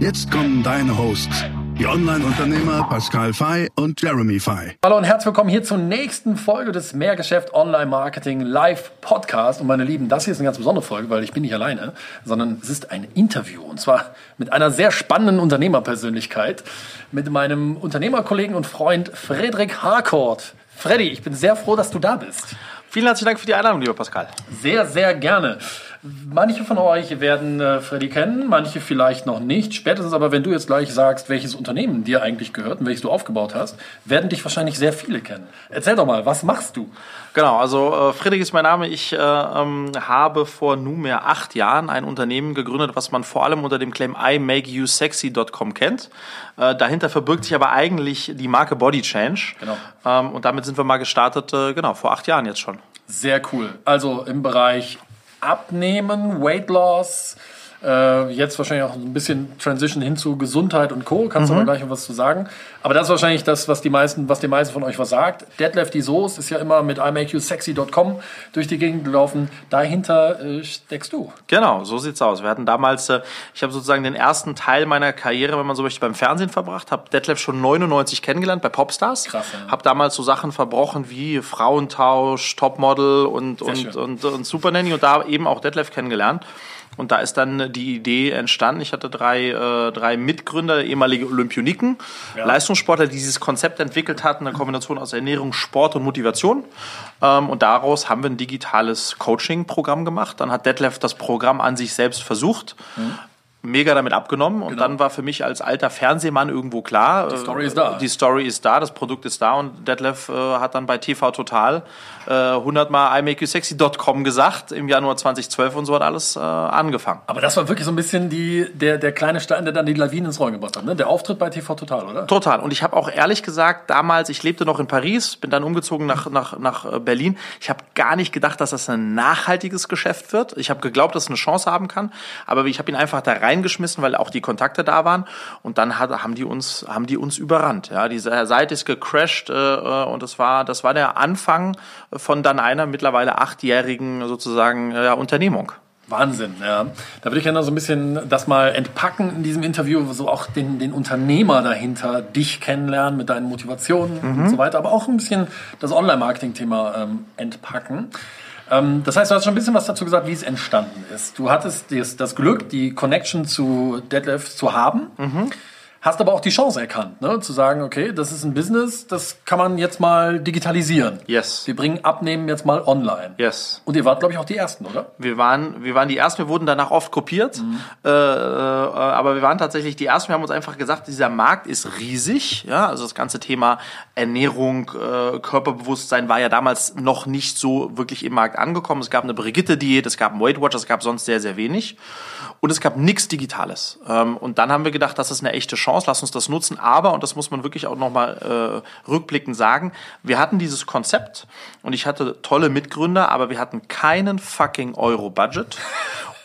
Jetzt kommen deine Hosts, die Online-Unternehmer Pascal Fay und Jeremy Fay. Hallo und herzlich willkommen hier zur nächsten Folge des Mehrgeschäft Online Marketing Live Podcast. Und meine Lieben, das hier ist eine ganz besondere Folge, weil ich bin nicht alleine, sondern es ist ein Interview. Und zwar mit einer sehr spannenden Unternehmerpersönlichkeit, mit meinem Unternehmerkollegen und Freund Frederik Harcourt. Freddy, ich bin sehr froh, dass du da bist. Vielen herzlichen Dank für die Einladung, lieber Pascal. Sehr, sehr gerne. Manche von euch werden äh, Freddy kennen, manche vielleicht noch nicht. Spätestens aber, wenn du jetzt gleich sagst, welches Unternehmen dir eigentlich gehört und welches du aufgebaut hast, werden dich wahrscheinlich sehr viele kennen. Erzähl doch mal, was machst du? Genau, also äh, Friedrich ist mein Name. Ich äh, ähm, habe vor nunmehr acht Jahren ein Unternehmen gegründet, was man vor allem unter dem Claim imakeyousexy.com kennt. Äh, dahinter verbirgt sich aber eigentlich die Marke Body Change. Genau. Ähm, und damit sind wir mal gestartet, äh, genau, vor acht Jahren jetzt schon. Sehr cool. Also im Bereich Abnehmen, Weight Loss, äh, jetzt wahrscheinlich auch ein bisschen Transition hin zu Gesundheit und Co. Kannst du mhm. aber gleich noch was zu sagen. Aber das ist wahrscheinlich das, was die meisten, was die meisten von euch was sagt. Deadlift die Soße ist ja immer mit imakeyousexy.com durch die Gegend gelaufen. Dahinter äh, steckst du. Genau, so sieht's aus. Wir hatten damals, äh, ich habe sozusagen den ersten Teil meiner Karriere, wenn man so möchte, beim Fernsehen verbracht. Habe Detlef schon 99 kennengelernt bei Popstars. Krass. Ja. Habe damals so Sachen verbrochen wie Frauentausch, Topmodel und und, und, und, und Super Nanny und da eben auch Detlef kennengelernt. Und da ist dann die Idee entstanden. Ich hatte drei, äh, drei Mitgründer, ehemalige Olympioniken, ja. Leistungssportler, die dieses Konzept entwickelt hatten, eine Kombination aus Ernährung, Sport und Motivation. Ähm, und daraus haben wir ein digitales Coaching-Programm gemacht. Dann hat Detlef das Programm an sich selbst versucht. Mhm mega damit abgenommen und genau. dann war für mich als alter Fernsehmann irgendwo klar, die Story ist da. Die Story ist da, das Produkt ist da und Detlef äh, hat dann bei TV Total äh, 100 mal imakeyousexy.com gesagt im Januar 2012 und so hat alles äh, angefangen. Aber das war wirklich so ein bisschen die, der, der kleine Stein, der dann die Lawine ins Rollen gebracht hat, ne? Der Auftritt bei TV Total, oder? Total. Und ich habe auch ehrlich gesagt damals, ich lebte noch in Paris, bin dann umgezogen nach, nach, nach äh, Berlin. Ich habe gar nicht gedacht, dass das ein nachhaltiges Geschäft wird. Ich habe geglaubt, dass es eine Chance haben kann, aber ich habe ihn einfach da rein reingeschmissen, weil auch die Kontakte da waren. Und dann hat, haben die uns, haben die uns überrannt. Ja, diese Seite ist gecrashed äh, äh, und das war, das war der Anfang von dann einer mittlerweile achtjährigen sozusagen ja, Unternehmung. Wahnsinn, ja. Da würde ich gerne so ein bisschen das mal entpacken in diesem Interview, so auch den, den Unternehmer dahinter, dich kennenlernen mit deinen Motivationen mhm. und so weiter, aber auch ein bisschen das Online-Marketing-Thema ähm, entpacken. Ähm, das heißt, du hast schon ein bisschen was dazu gesagt, wie es entstanden ist. Du hattest das, das Glück, die Connection zu Deadlift zu haben. Mhm. Hast aber auch die Chance erkannt, ne? zu sagen, okay, das ist ein Business, das kann man jetzt mal digitalisieren. Yes. Wir bringen Abnehmen jetzt mal online. Yes. Und ihr wart, glaube ich, auch die Ersten, oder? Wir waren, wir waren die Ersten, wir wurden danach oft kopiert, mhm. äh, äh, aber wir waren tatsächlich die Ersten. Wir haben uns einfach gesagt, dieser Markt ist riesig. Ja? Also das ganze Thema Ernährung, äh, Körperbewusstsein war ja damals noch nicht so wirklich im Markt angekommen. Es gab eine Brigitte-Diät, es gab einen Weight Watch, es gab sonst sehr, sehr wenig. Und es gab nichts Digitales. Ähm, und dann haben wir gedacht, das ist eine echte Chance, lass uns das nutzen. Aber, und das muss man wirklich auch nochmal äh, rückblickend sagen, wir hatten dieses Konzept und ich hatte tolle Mitgründer, aber wir hatten keinen fucking Euro-Budget.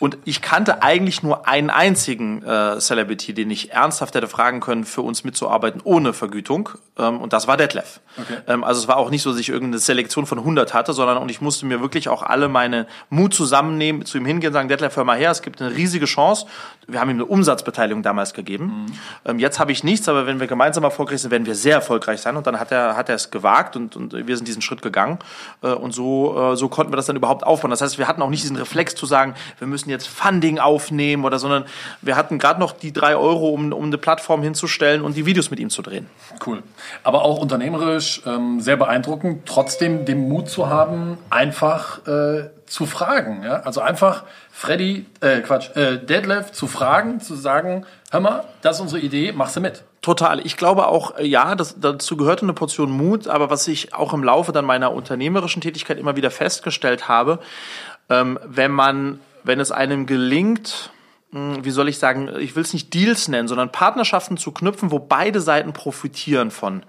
Und ich kannte eigentlich nur einen einzigen äh, Celebrity, den ich ernsthaft hätte fragen können, für uns mitzuarbeiten ohne Vergütung. Ähm, und das war Detlef. Okay. Ähm, also es war auch nicht so, dass ich irgendeine Selektion von 100 hatte, sondern und ich musste mir wirklich auch alle meine Mut zusammennehmen, zu ihm hingehen und sagen, Detlef, hör mal her, es gibt eine riesige Chance. Wir haben ihm eine Umsatzbeteiligung damals gegeben. Mhm. Ähm, jetzt habe ich nichts, aber wenn wir gemeinsam erfolgreich sind, werden wir sehr erfolgreich sein. Und dann hat er, hat er es gewagt und, und wir sind diesen Schritt gegangen. Äh, und so, äh, so konnten wir das dann überhaupt aufbauen. Das heißt, wir hatten auch nicht diesen Reflex zu sagen, wir müssen müssen jetzt Funding aufnehmen oder, sondern wir hatten gerade noch die drei Euro, um, um eine Plattform hinzustellen und die Videos mit ihm zu drehen. Cool. Aber auch unternehmerisch ähm, sehr beeindruckend, trotzdem den Mut zu haben, einfach äh, zu fragen. Ja? Also einfach Freddy, äh, Quatsch, äh, Deadlift zu fragen, zu sagen, hör mal, das ist unsere Idee, machst du mit. Total. Ich glaube auch, äh, ja, das, dazu gehörte eine Portion Mut, aber was ich auch im Laufe dann meiner unternehmerischen Tätigkeit immer wieder festgestellt habe, ähm, wenn man wenn es einem gelingt, mh, wie soll ich sagen, ich will es nicht Deals nennen, sondern Partnerschaften zu knüpfen, wo beide Seiten profitieren von.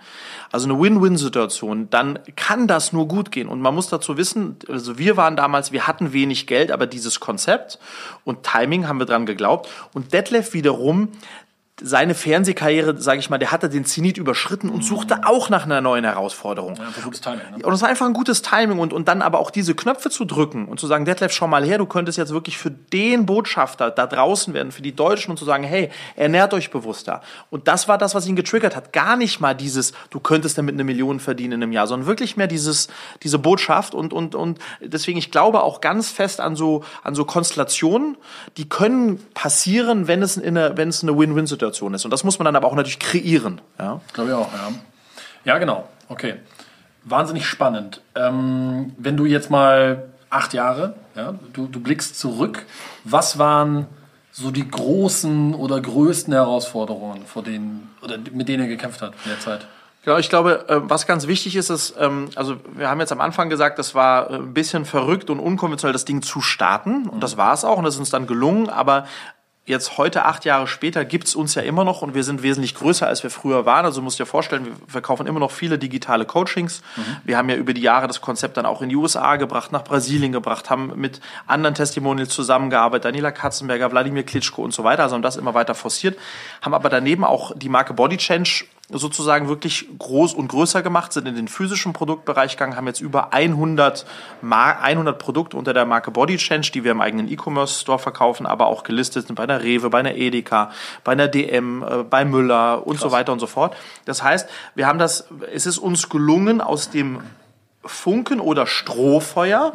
Also eine Win-Win-Situation, dann kann das nur gut gehen. Und man muss dazu wissen, also wir waren damals, wir hatten wenig Geld, aber dieses Konzept und Timing haben wir dran geglaubt. Und Detlef wiederum, seine Fernsehkarriere, sage ich mal, der hatte den Zenit überschritten und suchte auch nach einer neuen Herausforderung. Ja, gutes Timing. Ne? Und es war einfach ein gutes Timing und, und dann aber auch diese Knöpfe zu drücken und zu sagen, Detlef, schau mal her, du könntest jetzt wirklich für den Botschafter da draußen werden, für die Deutschen und zu sagen, hey, ernährt euch bewusster. Und das war das, was ihn getriggert hat. Gar nicht mal dieses, du könntest damit eine Million verdienen in einem Jahr, sondern wirklich mehr dieses, diese Botschaft und, und, und deswegen, ich glaube auch ganz fest an so, an so Konstellationen, die können passieren, wenn es, in eine, wenn es eine Win-Win-Situation ist. Und das muss man dann aber auch natürlich kreieren. Ja? Glaube ich auch, ja. Ja, genau. Okay. Wahnsinnig spannend. Ähm, wenn du jetzt mal acht Jahre, ja, du, du blickst zurück, was waren so die großen oder größten Herausforderungen, vor denen, oder mit denen er gekämpft hat in der Zeit? Genau, ich glaube, äh, was ganz wichtig ist, ist, ähm, also wir haben jetzt am Anfang gesagt, das war äh, ein bisschen verrückt und unkonventionell, das Ding zu starten. Und das war es auch und das ist uns dann gelungen. Aber jetzt heute, acht Jahre später, gibt's uns ja immer noch und wir sind wesentlich größer, als wir früher waren. Also musst dir vorstellen, wir verkaufen immer noch viele digitale Coachings. Wir haben ja über die Jahre das Konzept dann auch in die USA gebracht, nach Brasilien gebracht, haben mit anderen Testimonials zusammengearbeitet, Daniela Katzenberger, Wladimir Klitschko und so weiter, also haben das immer weiter forciert, haben aber daneben auch die Marke Body Change sozusagen wirklich groß und größer gemacht, sind in den physischen Produktbereich gegangen, haben jetzt über 100, Mar 100 Produkte unter der Marke Body Change, die wir im eigenen E-Commerce-Store verkaufen, aber auch gelistet sind bei einer Rewe, bei einer Edeka, bei einer DM, äh, bei Müller und so weiter und so fort. Das heißt, wir haben das, es ist uns gelungen, aus dem Funken oder Strohfeuer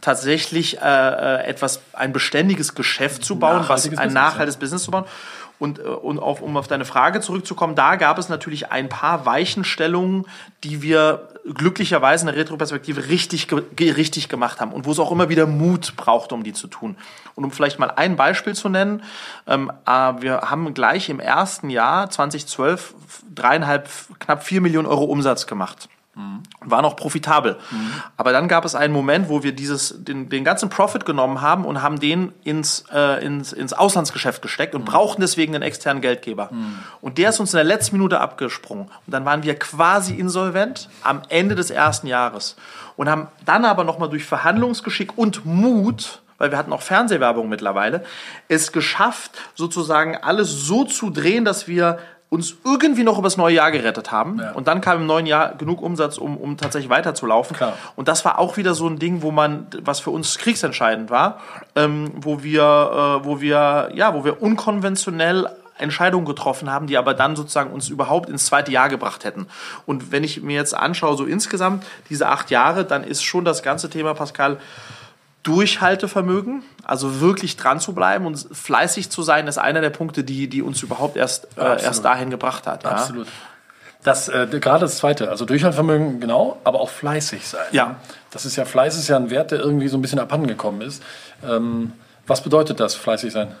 tatsächlich äh, äh, etwas, ein beständiges Geschäft zu bauen, was Nachhaltiges ein Business, nachhaltiges Business zu bauen. Und, äh, und auf, um auf deine Frage zurückzukommen, da gab es natürlich ein paar Weichenstellungen, die wir glücklicherweise in der Retroperspektive richtig, ge richtig gemacht haben und wo es auch immer wieder Mut braucht, um die zu tun. Und um vielleicht mal ein Beispiel zu nennen, ähm, äh, wir haben gleich im ersten Jahr 2012 dreieinhalb, knapp vier Millionen Euro Umsatz gemacht war noch profitabel. Aber dann gab es einen Moment, wo wir dieses, den, den ganzen Profit genommen haben und haben den ins, äh, ins, ins Auslandsgeschäft gesteckt und brauchten deswegen einen externen Geldgeber. Und der ist uns in der letzten Minute abgesprungen. Und dann waren wir quasi insolvent am Ende des ersten Jahres und haben dann aber nochmal durch Verhandlungsgeschick und Mut weil wir hatten auch Fernsehwerbung mittlerweile, es geschafft, sozusagen alles so zu drehen, dass wir uns irgendwie noch übers neue Jahr gerettet haben. Ja. Und dann kam im neuen Jahr genug Umsatz, um, um tatsächlich weiterzulaufen. Klar. Und das war auch wieder so ein Ding, wo man, was für uns kriegsentscheidend war, ähm, wo wir, äh, wo wir, ja, wo wir unkonventionell Entscheidungen getroffen haben, die aber dann sozusagen uns überhaupt ins zweite Jahr gebracht hätten. Und wenn ich mir jetzt anschaue, so insgesamt diese acht Jahre, dann ist schon das ganze Thema, Pascal, Durchhaltevermögen, also wirklich dran zu bleiben und fleißig zu sein, ist einer der Punkte, die, die uns überhaupt erst, äh, erst dahin gebracht hat. Ja? Absolut. Das, äh, gerade das zweite, also Durchhaltevermögen, genau, aber auch fleißig sein. Ja. Das ist ja, Fleiß ist ja ein Wert, der irgendwie so ein bisschen abhandengekommen ist. Ähm, was bedeutet das, fleißig sein?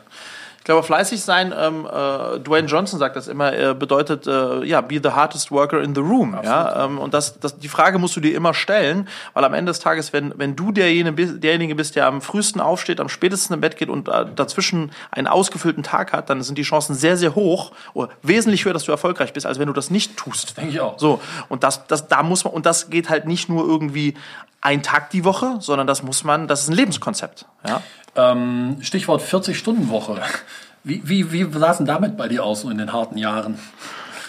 Ich glaube, fleißig sein, ähm, äh, Dwayne Johnson sagt das immer, äh, bedeutet, äh, ja, be the hardest worker in the room. Ja? Ähm, und das, das, die Frage musst du dir immer stellen, weil am Ende des Tages, wenn, wenn du derjenige bist, derjenige bist, der am frühesten aufsteht, am spätesten im Bett geht und äh, dazwischen einen ausgefüllten Tag hat, dann sind die Chancen sehr, sehr hoch oder wesentlich höher, dass du erfolgreich bist, als wenn du das nicht tust. Denke ich auch. So, und das, das, da muss man, und das geht halt nicht nur irgendwie ein Tag die Woche, sondern das muss man, das ist ein Lebenskonzept. Ja? Ähm, Stichwort 40-Stunden-Woche. Wie, wie, wie sah es denn damit bei dir aus, so in den harten Jahren?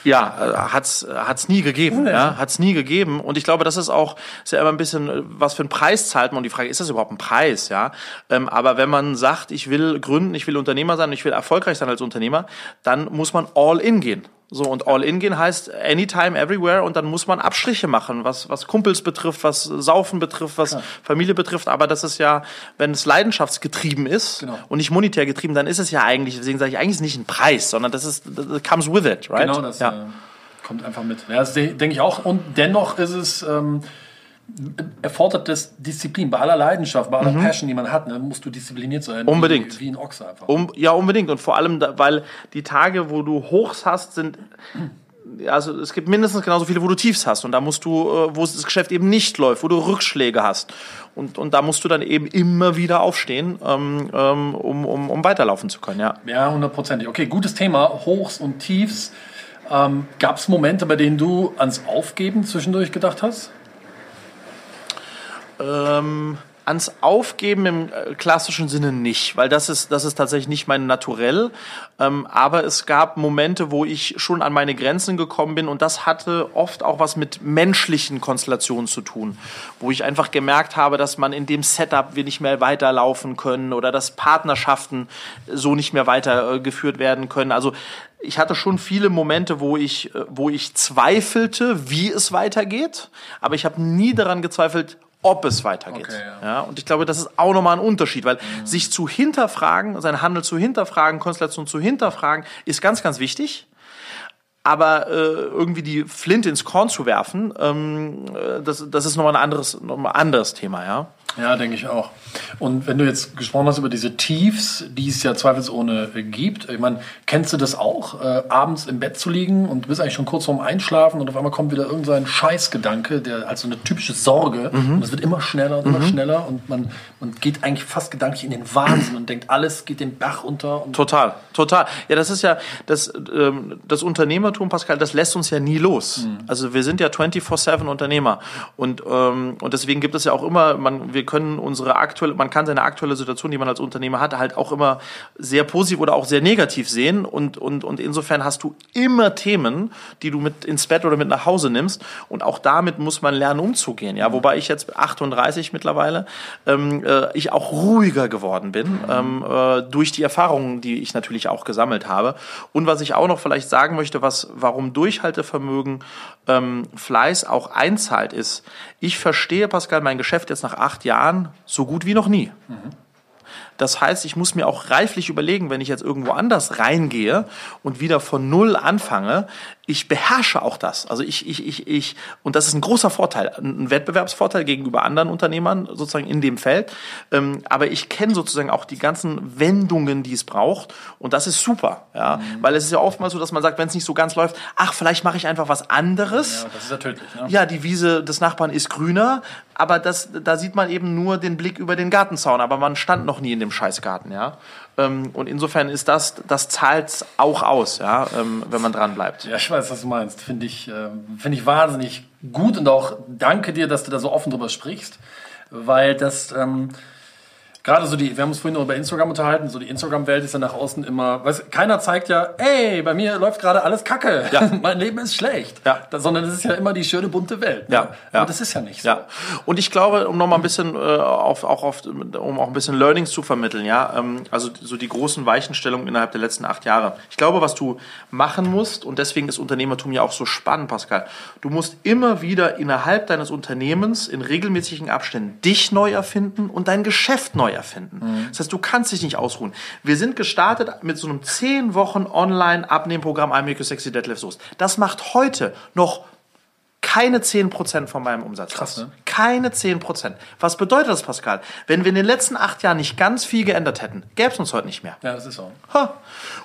Ja, äh, hat's hat's nie gegeben, ja, hat's nie gegeben und ich glaube, das ist auch ist ja immer ein bisschen äh, was für einen Preis zahlt man und die Frage ist das überhaupt ein Preis, ja? Ähm, aber wenn man sagt, ich will gründen, ich will Unternehmer sein, ich will erfolgreich sein als Unternehmer, dann muss man all in gehen. So und all in gehen heißt anytime everywhere und dann muss man Abstriche machen, was was Kumpels betrifft, was Saufen betrifft, was Familie betrifft, aber das ist ja, wenn es leidenschaftsgetrieben ist Genau. und nicht monetär getrieben, dann ist es ja eigentlich, deswegen sage ich eigentlich ist nicht ein Preis, sondern das ist das comes with it, right? Genau, das ja. äh, kommt einfach mit. Ja, das de- denke ich auch. Und dennoch ist es, ähm, erfordert das Disziplin. Bei aller Leidenschaft, bei aller Passion, die man hat, ne, musst du diszipliniert sein. Mhm. Unbedingt. Wie, wie ein Ochse einfach. Um, ja, unbedingt. Und vor allem, da, weil die Tage, wo du Hochs hast, sind also es gibt mindestens genauso viele, wo du Tiefs hast und da musst du, äh, wo das Geschäft eben nicht läuft, wo du Rückschläge hast und, und da musst du dann eben immer wieder aufstehen, ähm, ähm, um, um, um weiterlaufen zu können, ja. Ja, hundertprozentig. Okay, gutes Thema, Hochs und Tiefs. Ähm, Gab es Momente, bei denen du ans Aufgeben zwischendurch gedacht hast? Ähm, ans Aufgeben im äh, klassischen Sinne nicht, weil das ist, das ist tatsächlich nicht mein Naturell. Ähm, aber es gab Momente, wo ich schon an meine Grenzen gekommen bin und das hatte oft auch was mit menschlichen Konstellationen zu tun, wo ich einfach gemerkt habe, dass man in dem Setup wir nicht mehr weiterlaufen können oder dass Partnerschaften so nicht mehr weitergeführt werden können. Also ich hatte schon viele Momente, wo ich, äh, wo ich zweifelte, wie es weitergeht, aber ich habe nie daran gezweifelt, ob es weitergeht. Okay, ja. ja. und ich glaube, das ist auch nochmal ein Unterschied, weil mhm. sich zu hinterfragen, seinen Handel zu hinterfragen, Konstellation zu hinterfragen, ist ganz, ganz wichtig. Aber äh, irgendwie die Flint ins Korn zu werfen, ähm, äh, das, das ist nochmal ein anderes, nochmal ein anderes Thema, ja. Ja, denke ich auch. Und wenn du jetzt gesprochen hast über diese Tiefs, die es ja zweifelsohne gibt, ich meine, kennst du das auch, äh, abends im Bett zu liegen und du bist eigentlich schon kurz vorm Einschlafen und auf einmal kommt wieder irgendein Scheißgedanke, der als so eine typische Sorge mhm. und es wird immer schneller und immer mhm. schneller und man, man geht eigentlich fast gedanklich in den Wahnsinn und denkt, alles geht den Bach unter. total, total. Ja, das ist ja das, ähm, das Unternehmertum, Pascal, das lässt uns ja nie los. Mhm. Also wir sind ja 24-7 Unternehmer und, ähm, und deswegen gibt es ja auch immer, man, wir können unsere aktuelle, man kann seine aktuelle Situation, die man als Unternehmer hat, halt auch immer sehr positiv oder auch sehr negativ sehen. Und, und, und insofern hast du immer Themen, die du mit ins Bett oder mit nach Hause nimmst. Und auch damit muss man lernen, umzugehen. Ja, wobei ich jetzt 38 mittlerweile, ähm, äh, ich auch ruhiger geworden bin, ähm, äh, durch die Erfahrungen, die ich natürlich auch gesammelt habe. Und was ich auch noch vielleicht sagen möchte, was, warum Durchhaltevermögen ähm, Fleiß auch einzahlt, ist, ich verstehe, Pascal, mein Geschäft jetzt nach acht Jahren so gut wie noch nie. Mhm. Das heißt, ich muss mir auch reiflich überlegen, wenn ich jetzt irgendwo anders reingehe und wieder von Null anfange, ich beherrsche auch das. Also ich, ich, ich, ich, und das ist ein großer Vorteil, ein Wettbewerbsvorteil gegenüber anderen Unternehmern sozusagen in dem Feld. Ähm, aber ich kenne sozusagen auch die ganzen Wendungen, die es braucht. Und das ist super, ja. Mhm. Weil es ist ja oftmals so, dass man sagt, wenn es nicht so ganz läuft, ach, vielleicht mache ich einfach was anderes. Ja, das ist ja tödlich, ne? Ja, die Wiese des Nachbarn ist grüner, aber das, da sieht man eben nur den Blick über den Gartenzaun, aber man stand noch nie in dem Scheißgarten, ja. Ähm, und insofern ist das, das zahlt auch aus, ja, ähm, wenn man dran bleibt. Ja, ich weiß, was du meinst. Finde ich, äh, finde ich wahnsinnig gut und auch danke dir, dass du da so offen drüber sprichst, weil das, ähm, gerade so die, wir haben uns vorhin noch über Instagram unterhalten, so die Instagram-Welt ist ja nach außen immer, weiß, keiner zeigt ja, ey, bei mir läuft gerade alles Kacke, ja. mein Leben ist schlecht, ja. Da, sondern es ist ja immer die schöne bunte Welt. Ne? Ja. ja. Aber das ist ja nicht so. Ja. Und ich glaube, um noch mal ein bisschen äh, auf, auch auf, um auch ein bisschen Learnings zu vermitteln, ja, ähm, also so die großen Weichenstellungen innerhalb der letzten acht Jahre. Ich glaube, was du machen musst und deswegen ist Unternehmertum ja auch so spannend, Pascal. Du musst immer wieder innerhalb deines Unternehmens in regelmäßigen Abständen dich neu erfinden und dein Geschäft neu erfinden. Mhm. Das heißt, du kannst dich nicht ausruhen. Wir sind gestartet mit so einem 10 Wochen Online-Abnehmprogramm I Make You Sexy Deadlift Soße. Das macht heute noch keine 10% von meinem Umsatz. Krass, ne? Keine 10%. Was bedeutet das, Pascal? Wenn wir in den letzten acht Jahren nicht ganz viel geändert hätten, gäbe es uns heute nicht mehr. Ja, das ist so. Ha.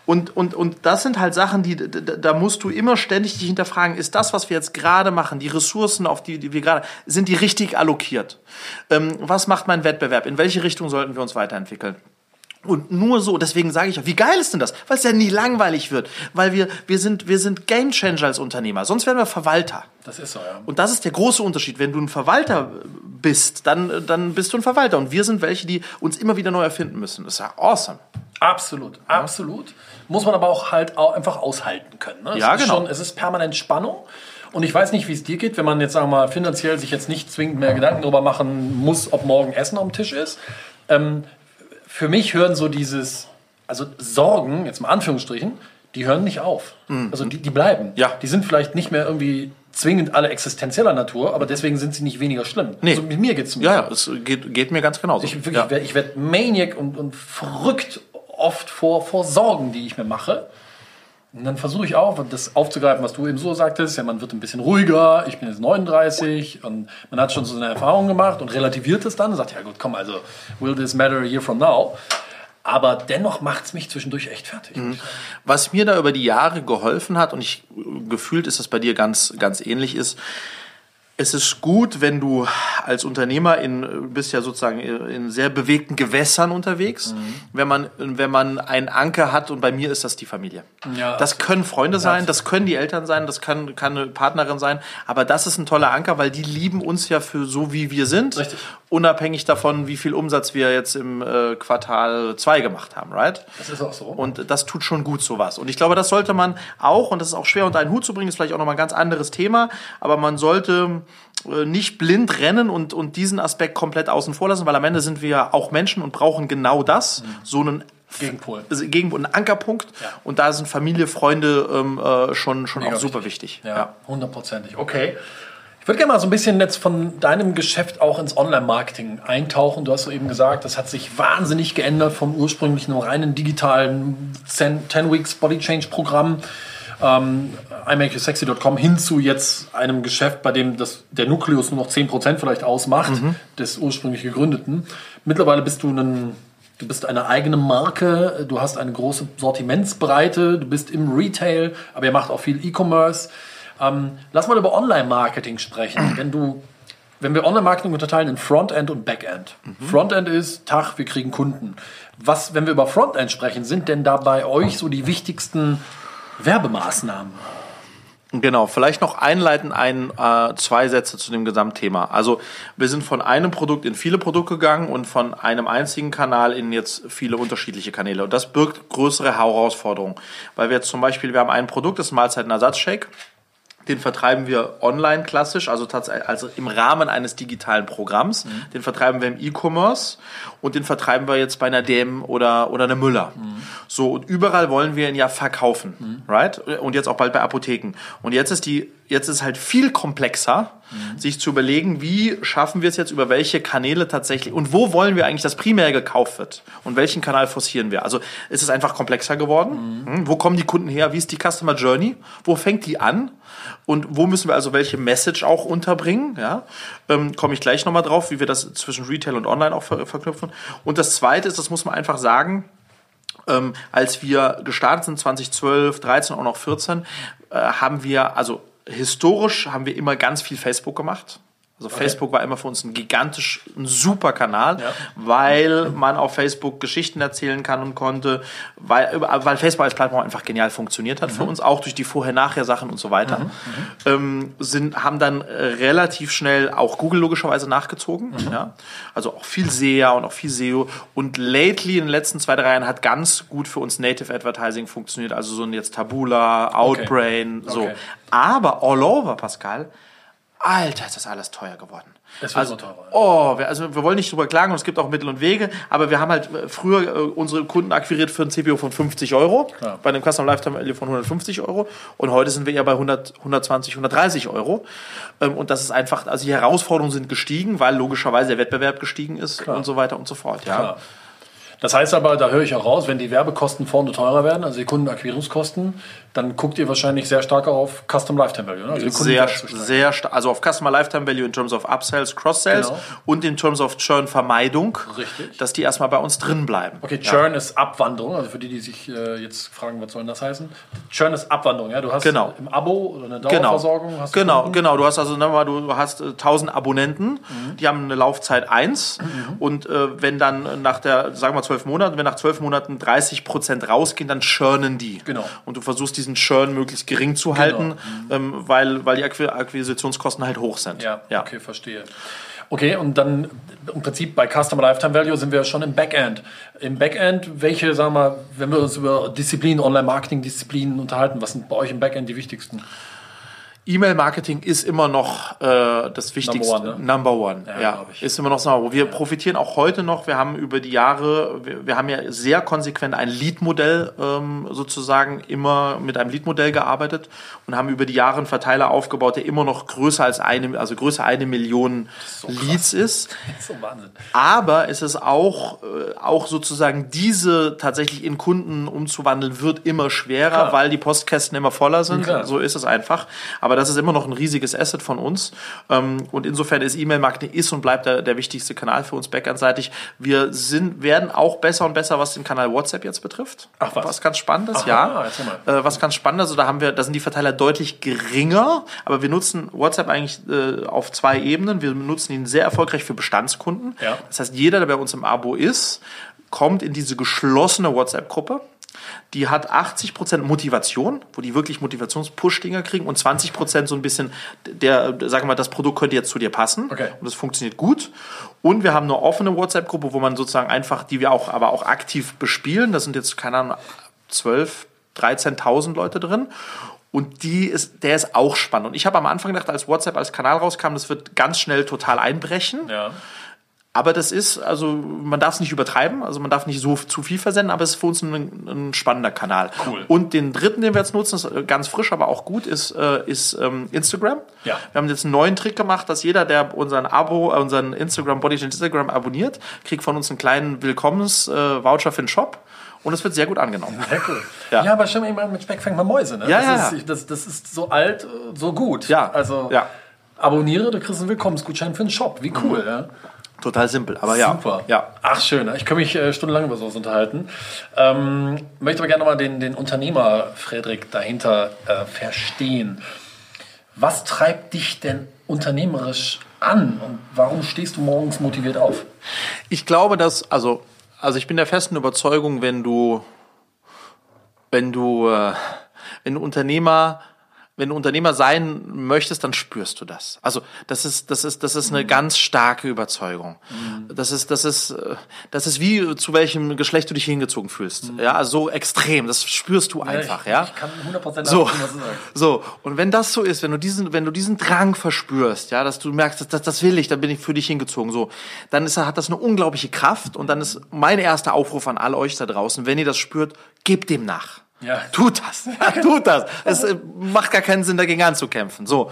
Und, und, und das sind halt Sachen, die, da musst du immer ständig dich hinterfragen, ist das, was wir jetzt gerade machen, die Ressourcen, auf die, die wir gerade, sind die richtig allokiert? Ähm, was macht mein Wettbewerb? In welche Richtung sollten wir uns weiterentwickeln? Und nur so, deswegen sage ich auch, wie geil ist denn das? Weil es ja nie langweilig wird. Weil wir, wir sind, wir sind Gamechanger als Unternehmer. Sonst wären wir Verwalter. Das ist so, ja. Und das ist der große Unterschied. Wenn du ein Verwalter bist, dann, dann bist du ein Verwalter. Und wir sind welche, die uns immer wieder neu erfinden müssen. Das ist ja awesome. Absolut, ja. absolut. Muss man aber auch halt auch einfach aushalten können. Ne? Ja, genau. Schon, es ist permanent Spannung. Und ich weiß nicht, wie es dir geht, wenn man jetzt, sagen wir mal, finanziell sich jetzt nicht zwingend mehr Gedanken darüber machen muss, ob morgen Essen am Tisch ist. Ähm, für mich hören so dieses, also Sorgen, jetzt mal Anführungsstrichen, die hören nicht auf. Mhm. Also die, die bleiben. Ja. Die sind vielleicht nicht mehr irgendwie zwingend alle existenzieller Natur, aber deswegen sind sie nicht weniger schlimm. Nee. Also mit mir geht's mir. Ja, ja, es geht, geht mir ganz genauso. Ich, wirklich, ja. ich werde werd Maniac und, und verrückt oft vor, vor Sorgen, die ich mir mache. Und dann versuche ich auch, das aufzugreifen, was du eben so sagtest. Ja, man wird ein bisschen ruhiger. Ich bin jetzt 39 und man hat schon so eine Erfahrung gemacht und relativiert es dann und sagt, ja gut, komm, also will this matter a year from now? Aber dennoch macht es mich zwischendurch echt fertig. Mhm. Was mir da über die Jahre geholfen hat, und ich gefühlt ist das bei dir ganz, ganz ähnlich ist, es ist gut, wenn du als Unternehmer in bist ja sozusagen in sehr bewegten Gewässern unterwegs, mhm. wenn man wenn man einen Anker hat und bei mir ist das die Familie. Ja, das können Freunde sein, das können die Eltern sein, das kann kann eine Partnerin sein, aber das ist ein toller Anker, weil die lieben uns ja für so wie wir sind, Richtig. unabhängig davon, wie viel Umsatz wir jetzt im äh, Quartal 2 gemacht haben, right? Das ist auch so. Und das tut schon gut sowas und ich glaube, das sollte man auch und das ist auch schwer unter einen Hut zu bringen, ist vielleicht auch noch mal ein ganz anderes Thema, aber man sollte äh, nicht blind rennen und, und diesen Aspekt komplett außen vor lassen, weil am Ende sind wir auch Menschen und brauchen genau das, mhm. so einen Gegenpol. Gegenpol, einen Ankerpunkt. Ja. Und da sind Familie, Freunde ähm, äh, schon, schon auch super wichtig. Ja, hundertprozentig. Okay. Ich würde gerne mal so ein bisschen jetzt von deinem Geschäft auch ins Online-Marketing eintauchen. Du hast so eben gesagt, das hat sich wahnsinnig geändert vom ursprünglichen reinen digitalen 10 Weeks Body Change Programm ähm, imakeyousexy.com hin zu jetzt einem Geschäft, bei dem das, der Nukleus nur noch 10% vielleicht ausmacht, mhm. des ursprünglich gegründeten. Mittlerweile bist du ein Du bist eine eigene Marke, du hast eine große Sortimentsbreite, du bist im Retail, aber ihr macht auch viel E-Commerce. Ähm, lass mal über Online-Marketing sprechen. Wenn du, wenn wir Online-Marketing unterteilen in Frontend und Backend. Mhm. Frontend ist Tag, wir kriegen Kunden. Was, wenn wir über Frontend sprechen, sind denn da bei euch so die wichtigsten Werbemaßnahmen. Genau, vielleicht noch einleiten ein, äh, zwei Sätze zu dem Gesamtthema. Also wir sind von einem Produkt in viele Produkte gegangen und von einem einzigen Kanal in jetzt viele unterschiedliche Kanäle. Und das birgt größere Herausforderungen, weil wir jetzt zum Beispiel, wir haben ein Produkt, das ist Mahlzeitenersatzshake. Den vertreiben wir online klassisch, also tatsächlich also im Rahmen eines digitalen Programms. Mhm. Den vertreiben wir im E-Commerce und den vertreiben wir jetzt bei einer DM oder, oder einer Müller. Mhm. So, und überall wollen wir ihn ja verkaufen, mhm. right? Und jetzt auch bald bei Apotheken. Und jetzt ist die, jetzt ist halt viel komplexer, mhm. sich zu überlegen, wie schaffen wir es jetzt über welche Kanäle tatsächlich und wo wollen wir eigentlich, dass primär gekauft wird und welchen Kanal forcieren wir. Also ist es einfach komplexer geworden. Mhm. Hm? Wo kommen die Kunden her? Wie ist die Customer Journey? Wo fängt die an? Und wo müssen wir also welche Message auch unterbringen? Ja, ähm, komme ich gleich nochmal drauf, wie wir das zwischen Retail und Online auch ver verknüpfen. Und das Zweite ist, das muss man einfach sagen, ähm, als wir gestartet sind, 2012, 13 und auch noch 14, äh, haben wir, also historisch haben wir immer ganz viel Facebook gemacht. Also okay. Facebook war immer für uns ein gigantisch, ein super Kanal, ja. weil man auf Facebook Geschichten erzählen kann und konnte, weil, weil Facebook als Plattform einfach genial funktioniert hat mhm. für uns, auch durch die Vorher-Nachher-Sachen und so weiter. Mhm. Ähm, sind, haben dann relativ schnell auch Google logischerweise nachgezogen. Mhm. Ja? Also auch viel SEA und auch viel SEO. Und lately in den letzten zwei, drei Jahren hat ganz gut für uns Native Advertising funktioniert. Also so ein jetzt Tabula, Outbrain, okay. so. Okay. Aber all over, Pascal, Alter, ist das alles teuer geworden. Es wird also, teurer. Oh, wir, also wir wollen nicht drüber klagen und es gibt auch Mittel und Wege, aber wir haben halt äh, früher äh, unsere Kunden akquiriert für ein CPO von 50 Euro, ja. bei einem Custom Lifetime Value von 150 Euro und heute sind wir eher bei 100, 120, 130 Euro. Ähm, und das ist einfach, also die Herausforderungen sind gestiegen, weil logischerweise der Wettbewerb gestiegen ist Klar. und so weiter und so fort. Ja. Klar. Das heißt aber, da höre ich auch raus, wenn die Werbekosten vorne teurer werden, also die Kundenakquirierungskosten, dann guckt ihr wahrscheinlich sehr stark auf Custom Lifetime Value. Ne? Also sehr, sehr. Also auf Customer Lifetime Value in terms of Upsells, Cross-Sells genau. und in terms of Churn-Vermeidung. Richtig. Dass die erstmal bei uns drin bleiben. Okay, Churn ja. ist Abwanderung. Also für die, die sich äh, jetzt fragen, was soll das heißen? Churn ist Abwanderung. Ja? Du hast genau. im Abo oder eine genau. Dauerversorgung. Genau, genau, Kunden. genau. Du hast also mal, du hast äh, 1000 Abonnenten, mhm. die haben eine Laufzeit 1 mhm. und äh, wenn dann nach der, sagen wir 12 Monaten, wenn nach 12 Monaten 30 Prozent rausgehen, dann churnen die. Genau. Und du versuchst diesen Churn möglichst gering zu halten, genau. mhm. ähm, weil, weil die Akquisitionskosten halt hoch sind. Ja, ja. okay, verstehe. Okay, und dann im Prinzip bei Customer Lifetime Value sind wir schon im Backend. Im Backend, welche, sagen wir, wenn wir uns über Disziplinen, Online-Marketing-Disziplinen unterhalten, was sind bei euch im Backend die wichtigsten? E-Mail-Marketing ist immer noch äh, das Wichtigste. Number one, ne? Number one ja, ja. ist immer noch so. Wir ja. profitieren auch heute noch. Wir haben über die Jahre, wir, wir haben ja sehr konsequent ein Lead-Modell ähm, sozusagen immer mit einem Lead-Modell gearbeitet und haben über die Jahre einen Verteiler aufgebaut, der immer noch größer als eine, also größer eine Million so Leads ist. Ist so Wahnsinn. Aber es ist auch, äh, auch sozusagen diese tatsächlich in Kunden umzuwandeln wird immer schwerer, Klar. weil die Postkästen immer voller sind. Klar. So ist es einfach. Aber aber das ist immer noch ein riesiges Asset von uns. Ähm, und insofern ist E-Mail-Marketing ist und bleibt der, der wichtigste Kanal für uns backendseitig. Wir sind, werden auch besser und besser, was den Kanal WhatsApp jetzt betrifft. Ach, was? was ganz Spannendes, Aha, ja. Äh, was ganz Spannendes, also da haben wir, da sind die Verteiler deutlich geringer, aber wir nutzen WhatsApp eigentlich äh, auf zwei Ebenen. Wir nutzen ihn sehr erfolgreich für Bestandskunden. Ja. Das heißt, jeder, der bei uns im Abo ist, kommt in diese geschlossene WhatsApp-Gruppe. Die hat 80% Motivation, wo die wirklich Motivations-Push-Dinger kriegen und 20% so ein bisschen der, sagen wir mal, das Produkt könnte jetzt zu dir passen. Okay. Und das funktioniert gut. Und wir haben eine offene WhatsApp-Gruppe, wo man sozusagen einfach, die wir auch, aber auch aktiv bespielen. Da sind jetzt, keine Ahnung, 12, 13.000 Leute drin. Und die ist, der ist auch spannend. Und ich habe am Anfang gedacht, als WhatsApp als Kanal rauskam, das wird ganz schnell total einbrechen. Ja. Aber das ist, also man darf es nicht übertreiben, also man darf nicht so zu viel versenden, aber es ist für uns ein, ein spannender Kanal. Cool. Und den dritten, den wir jetzt nutzen, ist äh, ganz frisch, aber auch gut, ist, äh, ist ähm, Instagram. Ja. Wir haben jetzt einen neuen Trick gemacht, dass jeder, der unseren Abo, äh, unseren Instagram, Body Instagram abonniert, kriegt von uns einen kleinen Willkommens-Voucher für den Shop. Und es wird sehr gut angenommen. Sehr cool. Ja. Ja, aber stimmt, irgendwann mit Speck fängt man Mäuse, ne? Ja, das, ja, ist. Das, das ist so alt, so gut. Ja, Also ja. abonniere, du kriegst einen Willkommensgutschein für den Shop. Wie cool, ja. Total simpel, aber ja. Super. Ja. Ach, schön. Ich kann mich äh, stundenlang über sowas unterhalten. Ähm, möchte aber gerne nochmal den, den Unternehmer Frederik dahinter äh, verstehen. Was treibt dich denn unternehmerisch an und warum stehst du morgens motiviert auf? Ich glaube, dass, also, also ich bin der festen Überzeugung, wenn du, wenn du, äh, wenn du Unternehmer, wenn du Unternehmer sein möchtest, dann spürst du das. Also das ist, das ist, das ist eine ganz starke Überzeugung. Das ist, das ist, äh, das ist wie zu welchem Geschlecht du dich hingezogen fühlst. Ja, also so extrem. Das spürst du einfach. ich, Ja, Ich kann 100% so, was du sagst. so, und wenn das so ist, wenn du diesen, wenn du diesen Drang verspürst, ja, dass du merkst, das, das, das will ich, dann bin ich für dich hingezogen, so, dann ist, hat das eine unglaubliche Kraft und dann ist mein erster Aufruf an all euch da draußen, wenn ihr das spürt, gebt dem nach. Ja. Tut das. Ja, tut das. Es äh, macht gar keinen Sinn, dagegen anzukämpfen. So.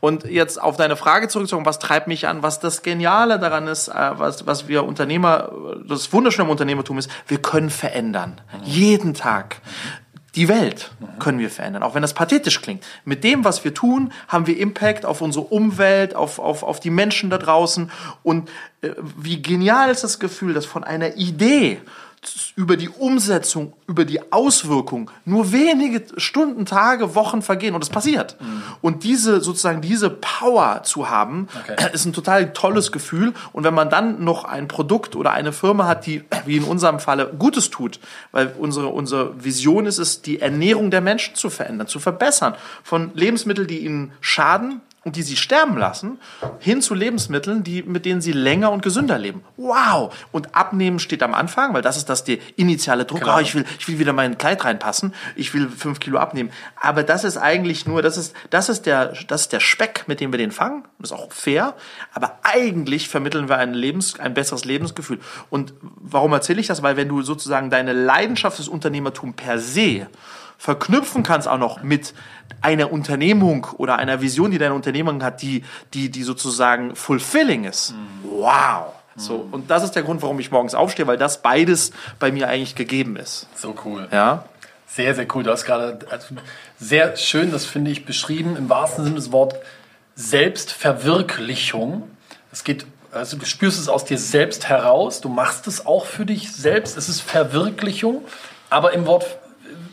Und jetzt auf deine Frage zurückzukommen, was treibt mich an, was das Geniale daran ist, äh, was, was wir Unternehmer, das Wunderschöne am Unternehmertum ist, wir können verändern. Jeden Tag. Die Welt können wir verändern, auch wenn das pathetisch klingt. Mit dem, was wir tun, haben wir Impact auf unsere Umwelt, auf, auf, auf die Menschen da draußen. Und äh, wie genial ist das Gefühl, dass von einer Idee über die Umsetzung, über die Auswirkung nur wenige Stunden, Tage, Wochen vergehen und es passiert. Und diese sozusagen diese Power zu haben, Okay. ist ein total tolles Gefühl. Und wenn man dann noch ein Produkt oder eine Firma hat, die wie in unserem Falle Gutes tut, weil unsere unsere Vision ist es, die Ernährung der Menschen zu verändern, zu verbessern, von Lebensmitteln, die ihnen schaden die sie sterben lassen, hin zu Lebensmitteln, die, mit denen sie länger und gesünder leben. Wow! Und abnehmen steht am Anfang, weil das ist das der initiale Druck. Klar. Oh, ich will, ich will wieder mein Kleid reinpassen. Ich will fünf Kilo abnehmen. Aber das ist eigentlich nur, das ist, das ist der, das ist der Speck, mit dem wir den fangen. Das ist auch fair. Aber eigentlich vermitteln wir ein Lebens, ein besseres Lebensgefühl. Und warum erzähle ich das? Weil wenn du sozusagen deine Leidenschaft des Unternehmertum per se verknüpfen kannst auch noch mit einer Unternehmung oder einer Vision, die deine Unternehmung hat, die, die, die sozusagen fulfilling ist. Wow. So, und das ist der Grund, warum ich morgens aufstehe, weil das beides bei mir eigentlich gegeben ist. So cool. Ja. Sehr, sehr cool. Du hast gerade also, sehr schön, das finde ich, beschrieben, im wahrsten Sinne des Wortes, Selbstverwirklichung. Es geht, also du spürst es aus dir selbst heraus, du machst es auch für dich selbst, es ist Verwirklichung, aber im Wort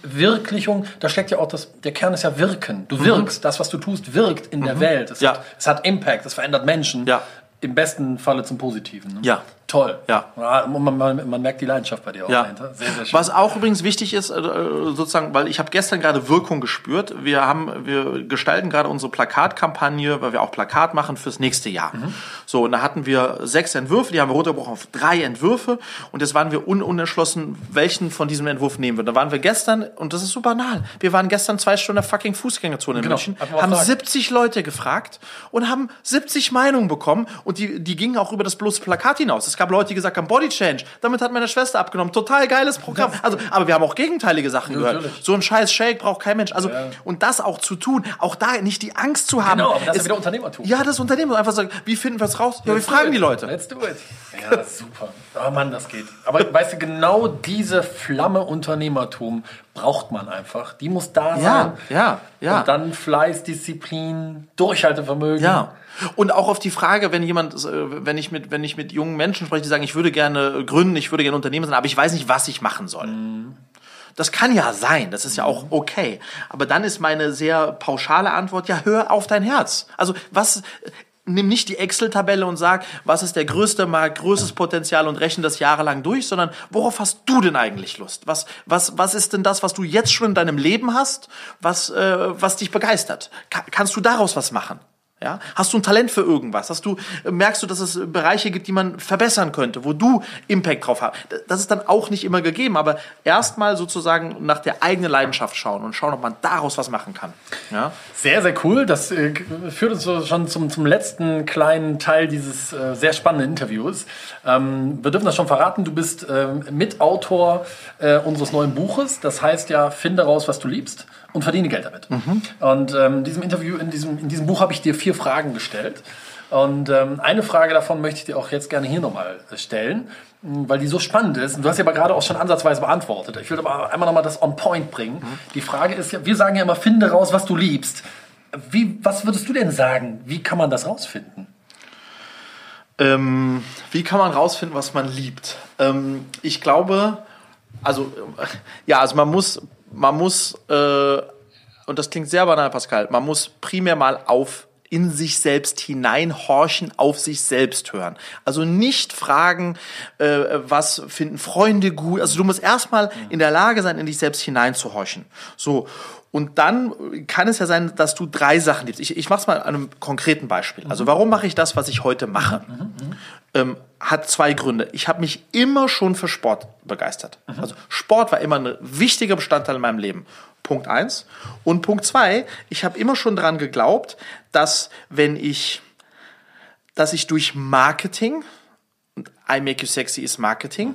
Wirklichung, da steckt ja auch das, der Kern ist ja Wirken. Du wirkst, das, was du tust, wirkt in der Welt. Es, Ja. hat, es hat Impact, es verändert Menschen. Ja. Im besten Falle zum Positiven. Ne? Ja. Toll. Ja. Man, man, man merkt die Leidenschaft bei dir auch Ja. dahinter. Sehr, sehr schön. Was auch übrigens wichtig ist, äh, sozusagen, weil ich habe gestern gerade Wirkung gespürt. Wir haben, wir gestalten gerade unsere Plakatkampagne, weil wir auch Plakat machen fürs nächste Jahr. Mhm. So, und da hatten wir sechs Entwürfe, die haben wir runtergebrochen auf drei Entwürfe. Und jetzt waren wir un unentschlossen, welchen von diesem Entwurf nehmen wir. Da waren wir gestern, und das ist so banal, wir waren gestern zwei Stunden fucking Fußgängerzone in Genau, München, haben Fragen. 70 Leute gefragt und haben 70 Meinungen bekommen. Und die, die gingen auch über das bloße Plakat hinaus. Es gab Leute, die gesagt haben, Body Change. Damit hat meine Schwester abgenommen. Total geiles Programm. Also, aber wir haben auch gegenteilige Sachen gehört. natürlich. So ein scheiß Shake braucht kein Mensch. Also, und das auch zu tun, auch da nicht die Angst zu haben. Genau, aber das ist wieder Unternehmertum. Ja, das Unternehmen. Einfach sagen, wie finden wir es raus? Ja, wir fragen die Leute. Let's do it. Ja, super. Oh Mann, das geht. Aber weißt du, genau diese Flamme Unternehmertum braucht man einfach. Die muss da sein. Ja, ja, ja. Und dann Fleiß, Disziplin, Durchhaltevermögen. Ja. Und auch auf die Frage, wenn jemand, äh, wenn ich mit, wenn ich mit jungen Menschen spreche, die sagen, ich würde gerne gründen, ich würde gerne Unternehmen sein, aber ich weiß nicht, was ich machen soll. Das kann ja sein, das ist ja auch okay. Aber dann ist meine sehr pauschale Antwort, ja, hör auf dein Herz. Also was, nimm nicht die Excel-Tabelle und sag, was ist der größte Markt, größtes Potenzial und rechne das jahrelang durch, sondern worauf hast du denn eigentlich Lust? Was, was, was ist denn das, was du jetzt schon in deinem Leben hast, was, äh, was dich begeistert? Ka kannst du daraus was machen? Ja? Hast du ein Talent für irgendwas? Hast du, merkst du, dass es Bereiche gibt, die man verbessern könnte, wo du Impact drauf hast? Das ist dann auch nicht immer gegeben, aber erstmal sozusagen nach der eigenen Leidenschaft schauen und schauen, ob man daraus was machen kann. Ja? Sehr, sehr cool. Das äh, führt uns schon zum, zum letzten kleinen Teil dieses äh, sehr spannenden Interviews. Ähm, wir dürfen das schon verraten. Du bist ähm, Mitautor äh, unseres neuen Buches. Das heißt ja, finde raus, was du liebst und verdiene Geld damit. Und ähm, in diesem Interview, in diesem, in diesem Buch habe ich dir vier Fragen gestellt. Und ähm, eine Frage davon möchte ich dir auch jetzt gerne hier nochmal stellen, mh, weil die so spannend ist. Und du hast sie aber gerade auch schon ansatzweise beantwortet. Ich will aber einmal nochmal das on point bringen. Die Frage ist ja, wir sagen ja immer, finde raus, was du liebst. Wie, was würdest du denn sagen? Wie kann man das rausfinden? Ähm, wie kann man rausfinden, was man liebt? Ähm, ich glaube, also ja, also man muss, man muss, äh, und das klingt sehr banal, Pascal, man muss primär mal auf in sich selbst hineinhorchen, auf sich selbst hören. Also nicht fragen, äh, was finden Freunde gut. Also du musst erstmal in der Lage sein, in dich selbst hineinzuhorchen. So. Und dann kann es ja sein, dass du drei Sachen liebst. Ich, ich mache es mal an einem konkreten Beispiel. Also warum mache ich das, was ich heute mache? Ähm, hat zwei Gründe. Ich habe mich immer schon für Sport begeistert. Also Sport war immer ein wichtiger Bestandteil in meinem Leben. Punkt eins. Und Punkt zwei, ich habe immer schon dran geglaubt, dass wenn ich, dass ich durch Marketing, und I Make You Sexy ist Marketing,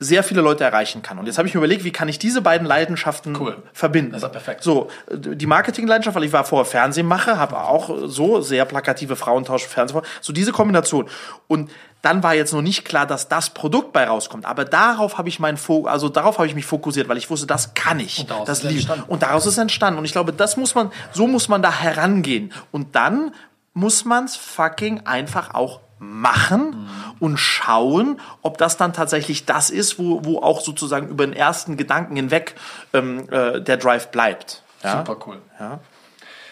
sehr viele Leute erreichen kann. Und jetzt habe ich mir überlegt, wie kann ich diese beiden Leidenschaften Cool. verbinden. Das ist perfekt. So, die Marketingleidenschaft, weil ich war vorher Fernsehmacher, habe auch so sehr plakative Frauentausch Fernseh, so diese Kombination. Und dann war jetzt noch nicht klar, dass das Produkt bei rauskommt. Aber darauf habe ich meinen Fokus, also darauf habe ich mich fokussiert, weil ich wusste, das kann ich. Und daraus das ist liebe. Und daraus ist entstanden. Und ich glaube, das muss man, so muss man da herangehen. Und dann muss man es fucking einfach auch machen und schauen, ob das dann tatsächlich das ist, wo, wo auch sozusagen über den ersten Gedanken hinweg ähm, äh, der Drive bleibt. Ja? Super cool. Ja.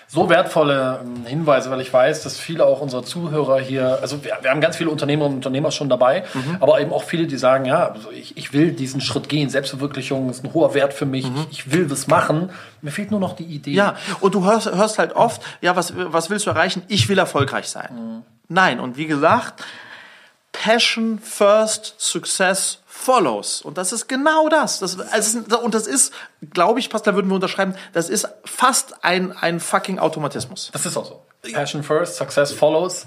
So wertvolle ähm, Hinweise, weil ich weiß, dass viele auch unserer Zuhörer hier, also wir, wir haben ganz viele Unternehmerinnen und Unternehmer schon dabei, Mhm. aber eben auch viele, die sagen, ja, also ich, ich will diesen Schritt gehen, Selbstverwirklichung ist ein hoher Wert für mich, ich, ich will was machen, mir fehlt nur noch die Idee. Mhm. Ja, und du hörst, hörst halt oft, ja, was, was willst du erreichen? Ich will erfolgreich sein. Nein, und wie gesagt, Passion first, Success follows. Und das ist genau das. das also, und das ist, glaube ich, Pascal, würden wir unterschreiben, das ist fast ein, ein fucking Automatismus. Das ist auch so. Passion first, success follows.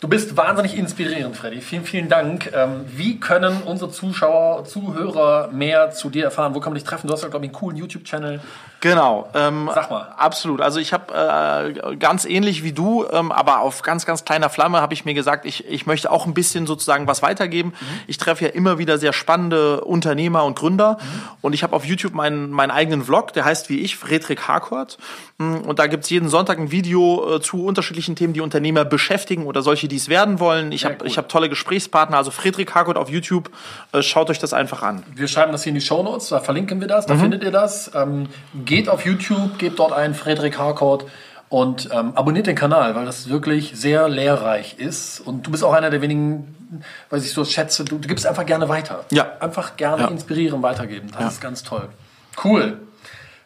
Du bist wahnsinnig inspirierend, Freddy. Vielen, vielen Dank. Ähm, wie können unsere Zuschauer, Zuhörer mehr zu dir erfahren? Wo kann man dich treffen? Du hast ja, glaube ich, einen coolen YouTube-Channel. Genau. Ähm, Sag mal. Absolut. Also ich habe äh, ganz ähnlich wie du, ähm, aber auf ganz, ganz kleiner Flamme habe ich mir gesagt, ich, ich möchte auch ein bisschen sozusagen was weitergeben. Ich treffe ja immer wieder sehr spannende Unternehmer und Gründer und ich habe auf YouTube meinen, meinen eigenen Vlog, der heißt wie ich, Friedrich Harcourt. Mm, Und da gibt's jeden Sonntag ein Video äh, zu unterschiedlichen Themen, die Unternehmer beschäftigen oder solche, die es werden wollen. Ich habe cool. ich hab tolle Gesprächspartner, also Friedrich Harcourt auf YouTube. Äh, schaut euch das einfach an. Wir schreiben das hier in die Shownotes, da verlinken wir das, Mhm. da findet ihr das. Ähm, geht auf YouTube, gebt dort ein Frederik Harcourt und ähm, abonniert den Kanal, weil das wirklich sehr lehrreich ist. Und du bist auch einer der wenigen, weil ich so schätze, du, du gibst einfach gerne weiter. Ja. Einfach gerne Ja. inspirieren, weitergeben. Das ist ganz toll. Cool.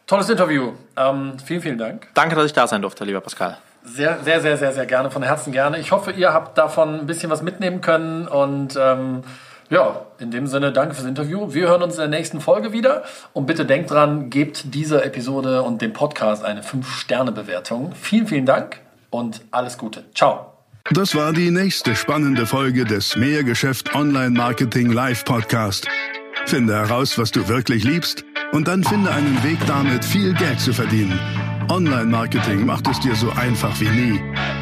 Tolles Interview. Ähm, vielen, vielen Dank. Danke, dass ich da sein durfte, lieber Pascal. Sehr, sehr, sehr, sehr, sehr gerne, von Herzen gerne. Ich hoffe, ihr habt davon ein bisschen was mitnehmen können und ähm, ja, in dem Sinne, danke fürs Interview. Wir hören uns in der nächsten Folge wieder und bitte denkt dran, gebt dieser Episode und dem Podcast eine 5-Sterne-Bewertung. Vielen, vielen Dank und alles Gute. Ciao. Das war die nächste spannende Folge des Mehrgeschäft Online Marketing Live Podcast. Finde heraus, was du wirklich liebst und dann finde einen Weg damit, viel Geld zu verdienen. Online Marketing macht es dir so einfach wie nie.